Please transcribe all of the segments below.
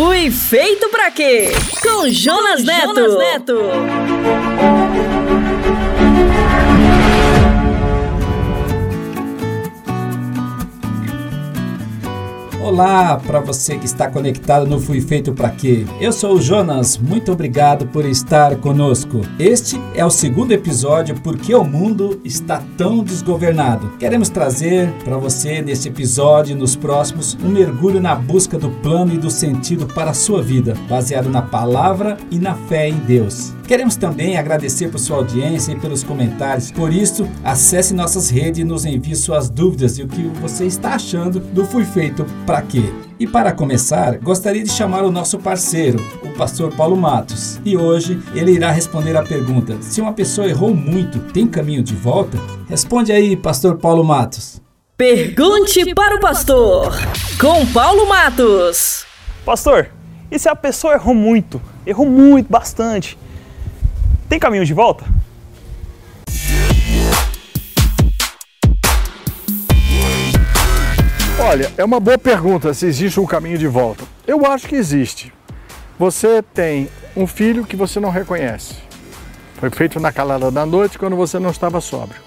Fui feito pra quê? Com Jonas Neto. Jonas Neto. Olá para você que está conectado no Fui Feito para Quê. Eu sou o Jonas, muito obrigado por estar conosco. Este é o segundo episódio Porque o Mundo Está Tão Desgovernado. Queremos trazer para você neste episódio e nos próximos um mergulho na busca do plano e do sentido para a sua vida, baseado na palavra e na fé em Deus. Queremos também agradecer por sua audiência e pelos comentários. Por isso, acesse nossas redes e nos envie suas dúvidas e o que você está achando do Fui Feito para E para começar, gostaria de chamar o nosso parceiro, o pastor Paulo Matos. E hoje ele irá responder a pergunta: se uma pessoa errou muito, tem caminho de volta? Responde aí, pastor Paulo Matos. Pergunte para o pastor, com Paulo Matos. Pastor, e se a pessoa errou muito, errou muito, bastante, tem caminho de volta? Olha, é uma boa pergunta se existe um caminho de volta. Eu acho que existe. Você tem um filho que você não reconhece. Foi feito na calada da noite quando você não estava sóbrio.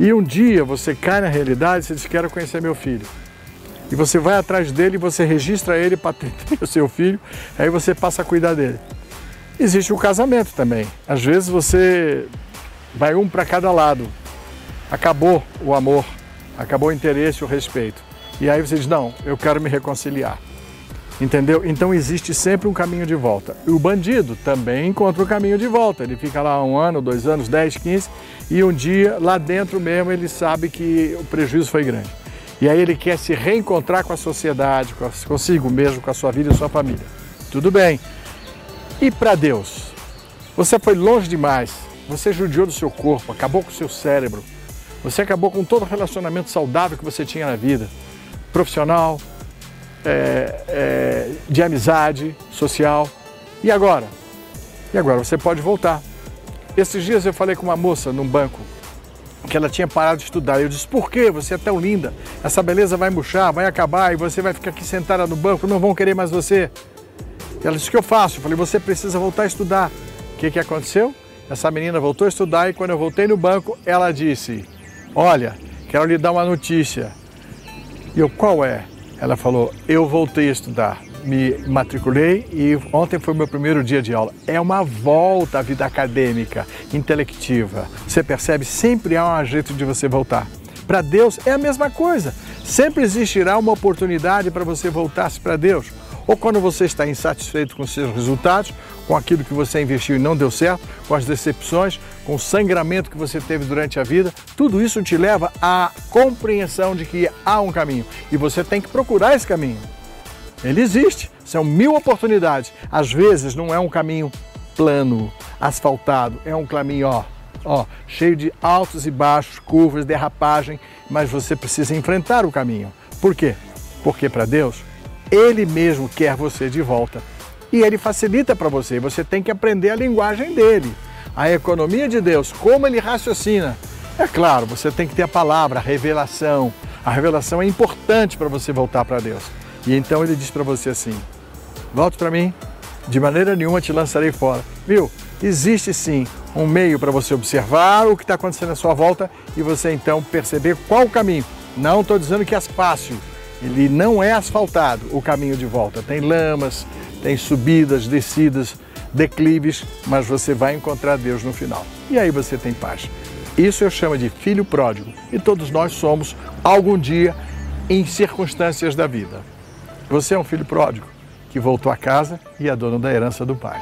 E um dia você cai na realidade e diz: Quero conhecer meu filho. E você vai atrás dele você registra ele para ter o seu filho, aí você passa a cuidar dele. Existe o casamento também. Às vezes você vai um para cada lado. Acabou o amor, acabou o interesse, o respeito. E aí você diz: Não, eu quero me reconciliar. Entendeu? Então existe sempre um caminho de volta. E o bandido também encontra o caminho de volta. Ele fica lá um ano, dois anos, dez, quinze, e um dia, lá dentro mesmo, ele sabe que o prejuízo foi grande. E aí ele quer se reencontrar com a sociedade, consigo mesmo, com a sua vida e sua família. Tudo bem, e para Deus? Você foi longe demais, você judiou do seu corpo, acabou com o seu cérebro, você acabou com todo o relacionamento saudável que você tinha na vida, profissional, é, é, de amizade, social. E agora? E agora você pode voltar. Esses dias eu falei com uma moça num banco que ela tinha parado de estudar. Eu disse: Por que você é tão linda? Essa beleza vai murchar, vai acabar e você vai ficar aqui sentada no banco, não vão querer mais você. Ela disse: O que eu faço? Eu falei: Você precisa voltar a estudar. O que, que aconteceu? Essa menina voltou a estudar e quando eu voltei no banco, ela disse: Olha, quero lhe dar uma notícia. E eu: Qual é? Ela falou: Eu voltei a estudar. Me matriculei e ontem foi meu primeiro dia de aula. É uma volta à vida acadêmica, intelectiva. Você percebe? Sempre há um jeito de você voltar. Para Deus é a mesma coisa. Sempre existirá uma oportunidade para você voltar-se para Deus ou quando você está insatisfeito com seus resultados, com aquilo que você investiu e não deu certo, com as decepções, com o sangramento que você teve durante a vida, tudo isso te leva à compreensão de que há um caminho e você tem que procurar esse caminho. Ele existe, são mil oportunidades. Às vezes não é um caminho plano, asfaltado, é um caminho, ó, ó, cheio de altos e baixos, curvas, derrapagem, mas você precisa enfrentar o caminho. Por quê? Porque para Deus ele mesmo quer você de volta. E ele facilita para você, você tem que aprender a linguagem dele. A economia de Deus, como ele raciocina. É claro, você tem que ter a palavra, a revelação. A revelação é importante para você voltar para Deus. E então ele diz para você assim: volte para mim, de maneira nenhuma te lançarei fora. Viu? Existe sim um meio para você observar o que está acontecendo à sua volta e você então perceber qual o caminho. Não estou dizendo que é fácil, ele não é asfaltado o caminho de volta. Tem lamas, tem subidas, descidas, declives, mas você vai encontrar Deus no final. E aí você tem paz. Isso eu chamo de filho pródigo. E todos nós somos, algum dia, em circunstâncias da vida. Você é um filho pródigo que voltou a casa e é dono da herança do pai.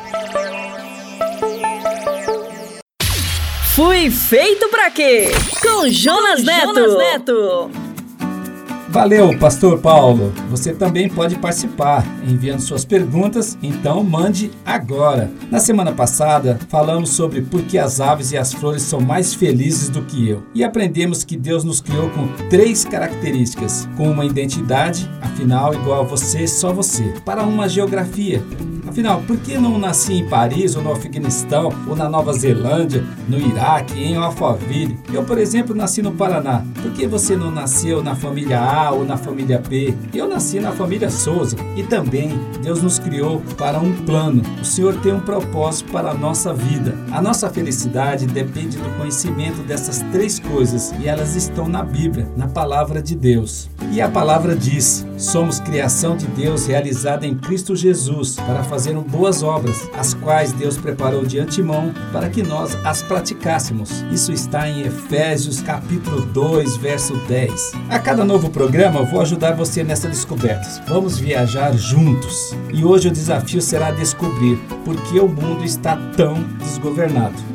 Fui feito para quê? Com Jonas Neto. Jonas Neto. Valeu, Pastor Paulo. Você também pode participar enviando suas perguntas, então mande agora. Na semana passada, falamos sobre por que as aves e as flores são mais felizes do que eu e aprendemos que Deus nos criou com três características: com uma identidade, afinal, igual a você, só você, para uma geografia, Afinal, por que não nasci em Paris, ou no Afeganistão, ou na Nova Zelândia, no Iraque, em Alphaville? Eu, por exemplo, nasci no Paraná. Por que você não nasceu na família A ou na família B? Eu nasci na família Souza. E também, Deus nos criou para um plano. O Senhor tem um propósito para a nossa vida. A nossa felicidade depende do conhecimento dessas três coisas e elas estão na Bíblia, na palavra de Deus. E a palavra diz: somos criação de Deus realizada em Cristo Jesus para fazer boas obras, as quais Deus preparou de antemão para que nós as praticássemos. Isso está em Efésios capítulo 2, verso 10. A cada novo programa vou ajudar você nessa descoberta. Vamos viajar juntos. E hoje o desafio será descobrir por que o mundo está tão desgovernado.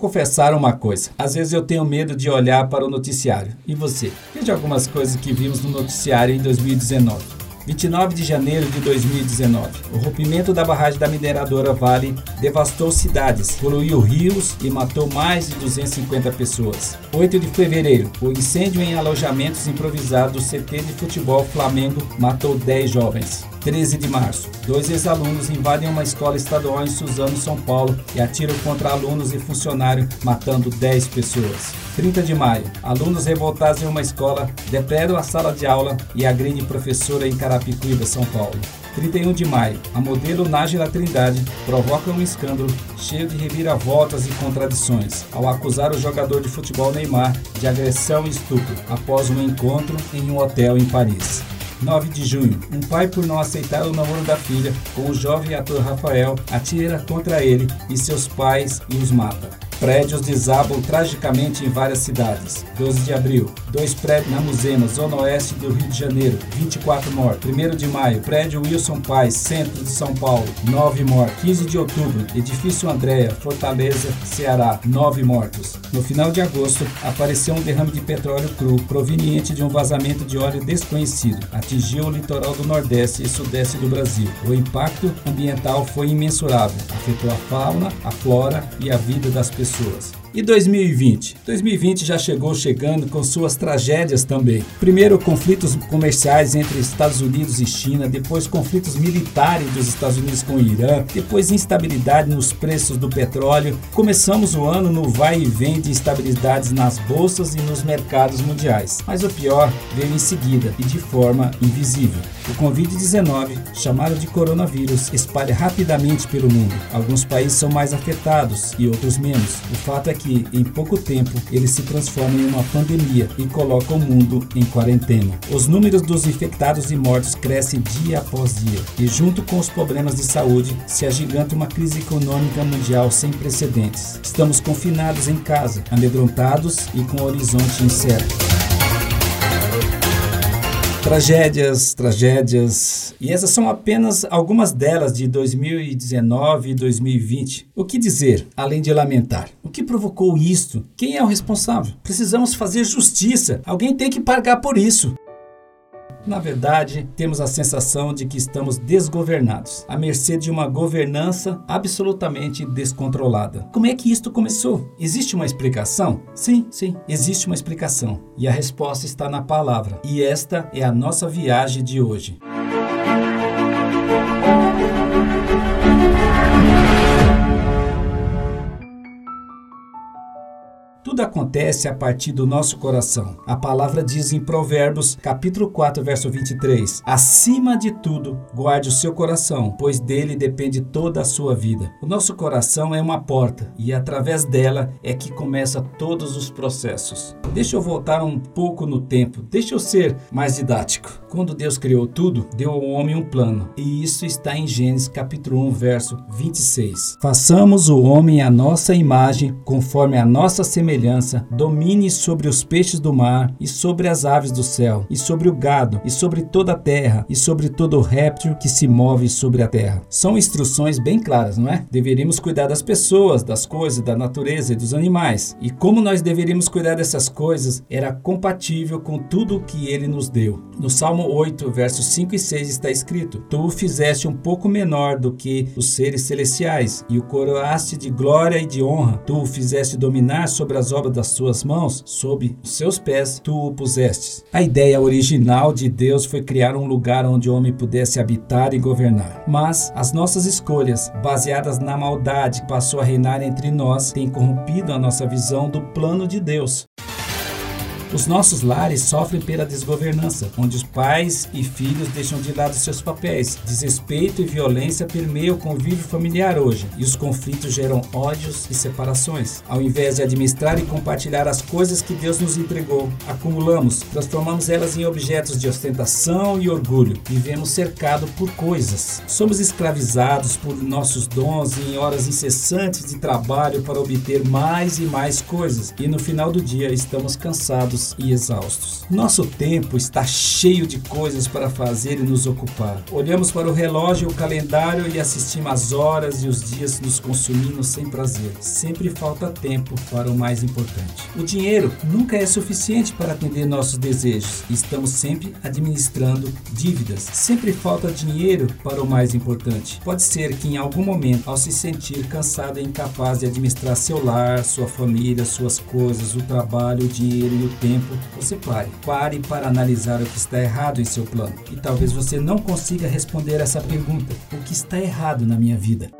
Confessar uma coisa. Às vezes eu tenho medo de olhar para o noticiário. E você? Veja algumas coisas que vimos no noticiário em 2019. 29 de janeiro de 2019. O rompimento da barragem da mineradora Vale devastou cidades, poluiu rios e matou mais de 250 pessoas. 8 de fevereiro. O incêndio em alojamentos improvisados do CT de futebol Flamengo matou 10 jovens. 13 de março. Dois ex-alunos invadem uma escola estadual em Suzano, São Paulo e atiram contra alunos e funcionário, matando 10 pessoas. 30 de maio. Alunos revoltados em uma escola depredam a sala de aula e agridem professora em Carapicuíba, São Paulo. 31 de maio, a modelo Nájila Trindade provoca um escândalo cheio de reviravoltas e contradições ao acusar o jogador de futebol Neymar de agressão e estupro após um encontro em um hotel em Paris. 9 de junho, um pai, por não aceitar o namoro da filha com o jovem ator Rafael, atira contra ele e seus pais e os mata. Prédios desabam tragicamente em várias cidades. 12 de abril, dois prédios na Musema, zona oeste do Rio de Janeiro, 24 mortos. 1 de maio, prédio Wilson Paz, centro de São Paulo, 9 mortos. 15 de outubro, edifício Andréa, Fortaleza, Ceará, 9 mortos. No final de agosto, apareceu um derrame de petróleo cru proveniente de um vazamento de óleo desconhecido. Atingiu o litoral do Nordeste e Sudeste do Brasil. O impacto ambiental foi imensurável. Afetou a fauna, a flora e a vida das pessoas pessoas. E 2020? 2020 já chegou chegando com suas tragédias também. Primeiro, conflitos comerciais entre Estados Unidos e China, depois, conflitos militares dos Estados Unidos com o Irã, depois, instabilidade nos preços do petróleo. Começamos o ano no vai e vem de instabilidades nas bolsas e nos mercados mundiais. Mas o pior veio em seguida e de forma invisível. O Covid-19, chamado de coronavírus, espalha rapidamente pelo mundo. Alguns países são mais afetados e outros menos. O fato é que, em pouco tempo, ele se transforma em uma pandemia e coloca o mundo em quarentena. Os números dos infectados e mortos crescem dia após dia, e junto com os problemas de saúde, se agiganta uma crise econômica mundial sem precedentes. Estamos confinados em casa, amedrontados e com o horizonte incerto. Tragédias, tragédias. E essas são apenas algumas delas de 2019 e 2020. O que dizer, além de lamentar? O que provocou isto? Quem é o responsável? Precisamos fazer justiça. Alguém tem que pagar por isso. Na verdade, temos a sensação de que estamos desgovernados, à mercê de uma governança absolutamente descontrolada. Como é que isto começou? Existe uma explicação? Sim, sim, existe uma explicação. E a resposta está na palavra. E esta é a nossa viagem de hoje. Tudo acontece a partir do nosso coração. A palavra diz em Provérbios, capítulo 4, verso 23: Acima de tudo, guarde o seu coração, pois dele depende toda a sua vida. O nosso coração é uma porta e através dela é que começa todos os processos. Deixa eu voltar um pouco no tempo, deixa eu ser mais didático. Quando Deus criou tudo, deu ao homem um plano, e isso está em Gênesis capítulo 1, verso 26. Façamos o homem à nossa imagem, conforme a nossa semelhança, domine sobre os peixes do mar, e sobre as aves do céu, e sobre o gado, e sobre toda a terra, e sobre todo réptil que se move sobre a terra. São instruções bem claras, não é? Deveríamos cuidar das pessoas, das coisas, da natureza e dos animais. E como nós deveríamos cuidar dessas coisas era compatível com tudo o que ele nos deu. No Salmo Salmo 8, versos 5 e 6 está escrito: Tu o fizeste um pouco menor do que os seres celestiais, e o coroaste de glória e de honra. Tu o fizeste dominar sobre as obras das suas mãos, sob os seus pés tu o pusestes. A ideia original de Deus foi criar um lugar onde o homem pudesse habitar e governar. Mas as nossas escolhas, baseadas na maldade que passou a reinar entre nós, têm corrompido a nossa visão do plano de Deus. Os nossos lares sofrem pela desgovernança, onde os pais e filhos deixam de lado seus papéis. Desrespeito e violência permeiam o convívio familiar hoje, e os conflitos geram ódios e separações. Ao invés de administrar e compartilhar as coisas que Deus nos entregou, acumulamos, transformamos elas em objetos de ostentação e orgulho. Vivemos cercados por coisas. Somos escravizados por nossos dons e em horas incessantes de trabalho para obter mais e mais coisas, e no final do dia estamos cansados cansados e exaustos. Nosso tempo está cheio de coisas para fazer e nos ocupar. Olhamos para o relógio e o calendário e assistimos as horas e os dias nos consumindo sem prazer. Sempre falta tempo para o mais importante. O dinheiro nunca é suficiente para atender nossos desejos. Estamos sempre administrando dívidas. Sempre falta dinheiro para o mais importante. Pode ser que em algum momento, ao se sentir cansado e incapaz de administrar seu lar, sua família, suas coisas, o trabalho, o dinheiro e o tempo, tempo, você pare. Pare para analisar o que está errado em seu plano. E talvez você não consiga responder essa pergunta: o que está errado na minha vida?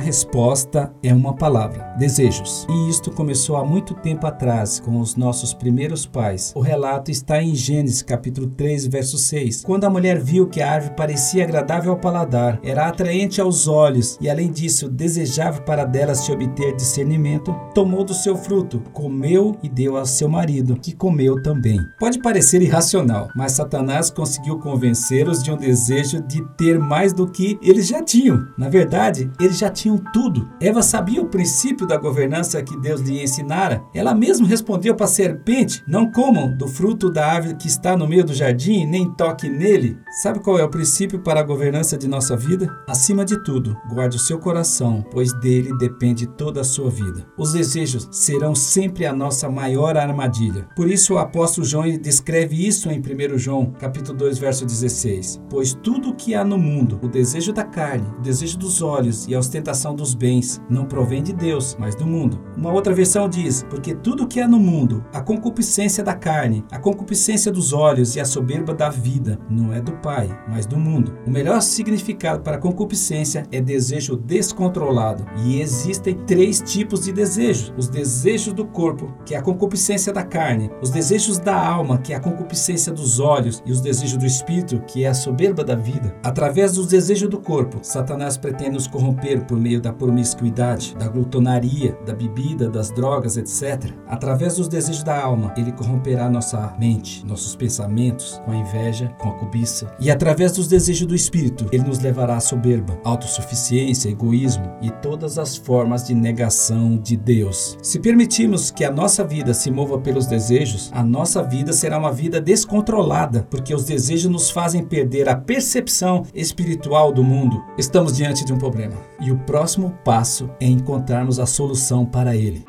A resposta é uma palavra: desejos. E isto começou há muito tempo atrás com os nossos primeiros pais. O relato está em Gênesis capítulo 3, verso 6. Quando a mulher viu que a árvore parecia agradável ao paladar, era atraente aos olhos e além disso desejável para dela se obter discernimento, tomou do seu fruto, comeu e deu ao seu marido, que comeu também. Pode parecer irracional, mas Satanás conseguiu convencê-los de um desejo de ter mais do que eles já tinham. Na verdade, eles já tinham tinham tudo. Eva sabia o princípio da governança que Deus lhe ensinara. Ela mesma respondeu para a serpente: Não comam do fruto da árvore que está no meio do jardim, nem toque nele. Sabe qual é o princípio para a governança de nossa vida? Acima de tudo, guarde o seu coração, pois dele depende toda a sua vida. Os desejos serão sempre a nossa maior armadilha. Por isso o apóstolo João descreve isso em 1 João, capítulo 2, verso 16. Pois tudo o que há no mundo, o desejo da carne, o desejo dos olhos e a ostentação dos bens não provém de Deus, mas do mundo. Uma outra versão diz: Porque tudo que há no mundo, a concupiscência da carne, a concupiscência dos olhos e a soberba da vida, não é do Pai, mas do mundo. O melhor significado para concupiscência é desejo descontrolado. E existem três tipos de desejos: os desejos do corpo, que é a concupiscência da carne, os desejos da alma, que é a concupiscência dos olhos, e os desejos do espírito, que é a soberba da vida. Através dos desejos do corpo, Satanás pretende nos corromper por meio da promiscuidade, da glutonaria, da bebida, das drogas, etc. Através dos desejos da alma, ele corromperá nossa mente, nossos pensamentos, com a inveja, com a cobiça. E através dos desejos do espírito, ele nos levará à soberba, autossuficiência, egoísmo e todas as formas de negação de Deus. Se permitirmos que a nossa vida se mova pelos desejos, a nossa vida será uma vida descontrolada, porque os desejos nos fazem perder a percepção espiritual do mundo. Estamos diante de um problema. E o próximo passo é encontrarmos a solução para ele.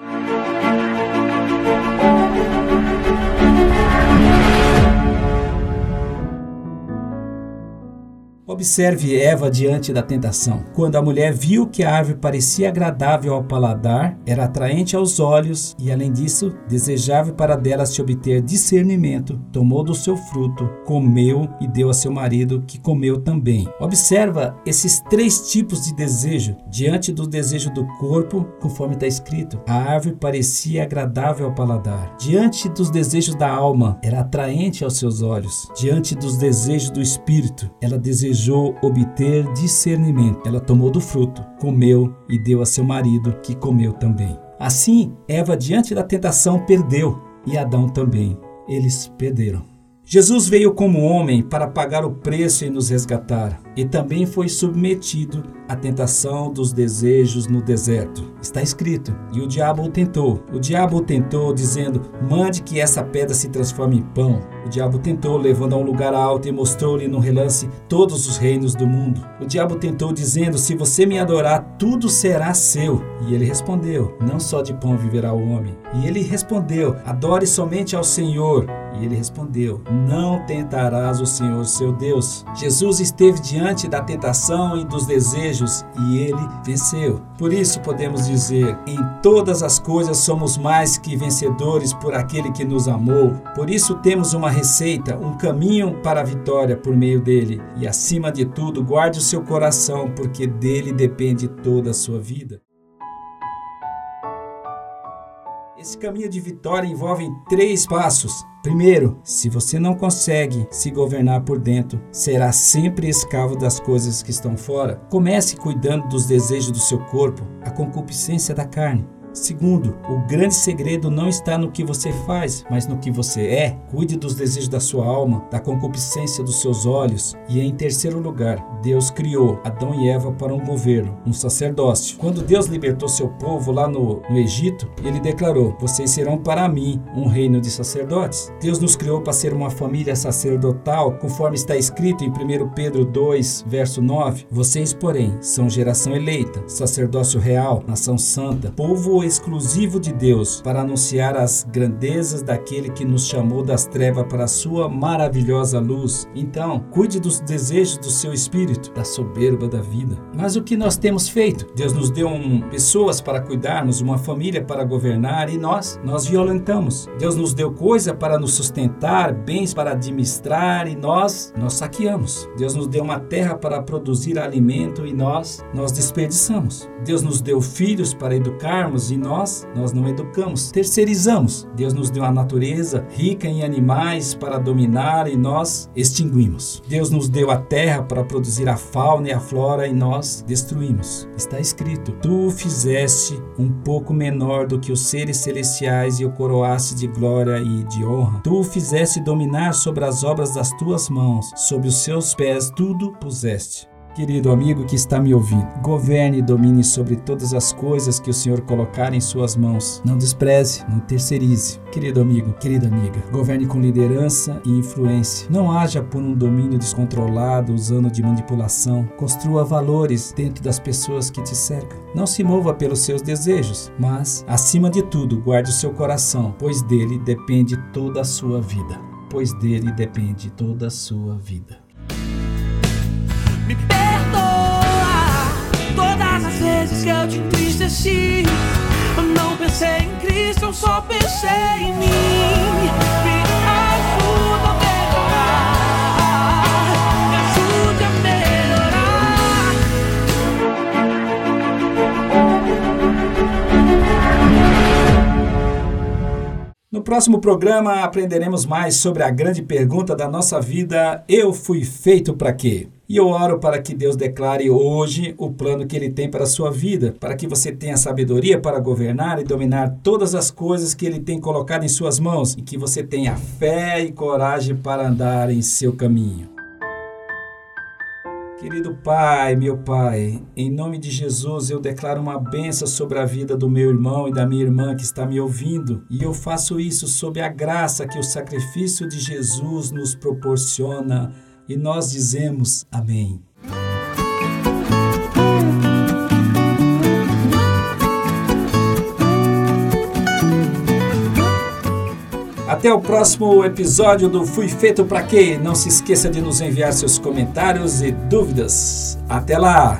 Observe Eva diante da tentação. Quando a mulher viu que a árvore parecia agradável ao paladar, era atraente aos olhos e, além disso, desejável para dela se obter discernimento, tomou do seu fruto, comeu e deu a seu marido, que comeu também. Observa esses três tipos de desejo diante do desejo do corpo, conforme está escrito. A árvore parecia agradável ao paladar. Diante dos desejos da alma, era atraente aos seus olhos. Diante dos desejos do espírito, ela desejou desejou obter discernimento. Ela tomou do fruto, comeu e deu a seu marido, que comeu também. Assim, Eva, diante da tentação, perdeu, e Adão também. Eles perderam. Jesus veio como homem para pagar o preço e nos resgatar, e também foi submetido à tentação dos desejos no deserto. Está escrito: E o diabo o tentou. O diabo o tentou, dizendo: Mande que essa pedra se transforme em pão. O diabo tentou, levando a um lugar alto e mostrou-lhe no relance todos os reinos do mundo. O diabo tentou, dizendo: Se você me adorar, tudo será seu. E ele respondeu: Não só de pão viverá o homem. E ele respondeu: Adore somente ao Senhor E ele respondeu: Não tentarás o Senhor seu Deus. Jesus esteve diante da tentação e dos desejos e ele venceu. Por isso podemos dizer: em todas as coisas somos mais que vencedores por aquele que nos amou. Por isso temos uma receita, um caminho para a vitória por meio dele. E acima de tudo, guarde o seu coração, porque dele depende toda a sua vida. Esse caminho de vitória envolve três passos. Primeiro, se você não consegue se governar por dentro, será sempre escravo das coisas que estão fora. Comece cuidando dos desejos do seu corpo, a concupiscência da carne. Segundo, o grande segredo não está no que você faz, mas no que você é. Cuide dos desejos da sua alma, da concupiscência dos seus olhos. E em terceiro lugar, Deus criou Adão e Eva para um governo, um sacerdócio. Quando Deus libertou seu povo lá no, no Egito, ele declarou: Vocês serão para mim um reino de sacerdotes. Deus nos criou para ser uma família sacerdotal, conforme está escrito em 1 Pedro 2, verso 9. Vocês, porém, são geração eleita, sacerdócio real, nação santa, povo exclusivo de Deus para anunciar as grandezas daquele que nos chamou das trevas para a sua maravilhosa luz. Então, cuide dos desejos do seu espírito, da soberba da vida. Mas o que nós temos feito? Deus nos deu um, pessoas para cuidarmos, uma família para governar e nós, nós violentamos. Deus nos deu coisa para nos sustentar, bens para administrar e nós, nós saqueamos. Deus nos deu uma terra para produzir alimento e nós, nós desperdiçamos. Deus nos deu filhos para educarmos e nós, nós não educamos, terceirizamos. Deus nos deu a natureza rica em animais para dominar e nós extinguimos. Deus nos deu a terra para produzir a fauna e a flora e nós destruímos. Está escrito: Tu fizeste um pouco menor do que os seres celestiais e o coroaste de glória e de honra. Tu fizeste dominar sobre as obras das tuas mãos, sobre os seus pés tudo puseste. Querido amigo que está me ouvindo, governe e domine sobre todas as coisas que o Senhor colocar em suas mãos. Não despreze, não terceirize. Querido amigo, querida amiga, governe com liderança e influência. Não haja por um domínio descontrolado, usando de manipulação. Construa valores dentro das pessoas que te cercam. Não se mova pelos seus desejos, mas, acima de tudo, guarde o seu coração, pois dele depende toda a sua vida. Pois dele depende toda a sua vida. Todas as vezes que eu te entristeci. Eu não pensei em Cristo, eu só pensei em mim. Me ajuda a melhorar. Me ajude a melhorar. No próximo programa aprenderemos mais sobre a grande pergunta da nossa vida: eu fui feito para quê? E eu oro para que Deus declare hoje o plano que Ele tem para a sua vida, para que você tenha sabedoria para governar e dominar todas as coisas que Ele tem colocado em suas mãos e que você tenha fé e coragem para andar em seu caminho. Querido Pai, meu Pai, em nome de Jesus eu declaro uma benção sobre a vida do meu irmão e da minha irmã que está me ouvindo, e eu faço isso sob a graça que o sacrifício de Jesus nos proporciona, e nós dizemos amém. Até o próximo episódio do Fui Feito Pra Quê? Não se esqueça de nos enviar seus comentários e dúvidas. Até lá!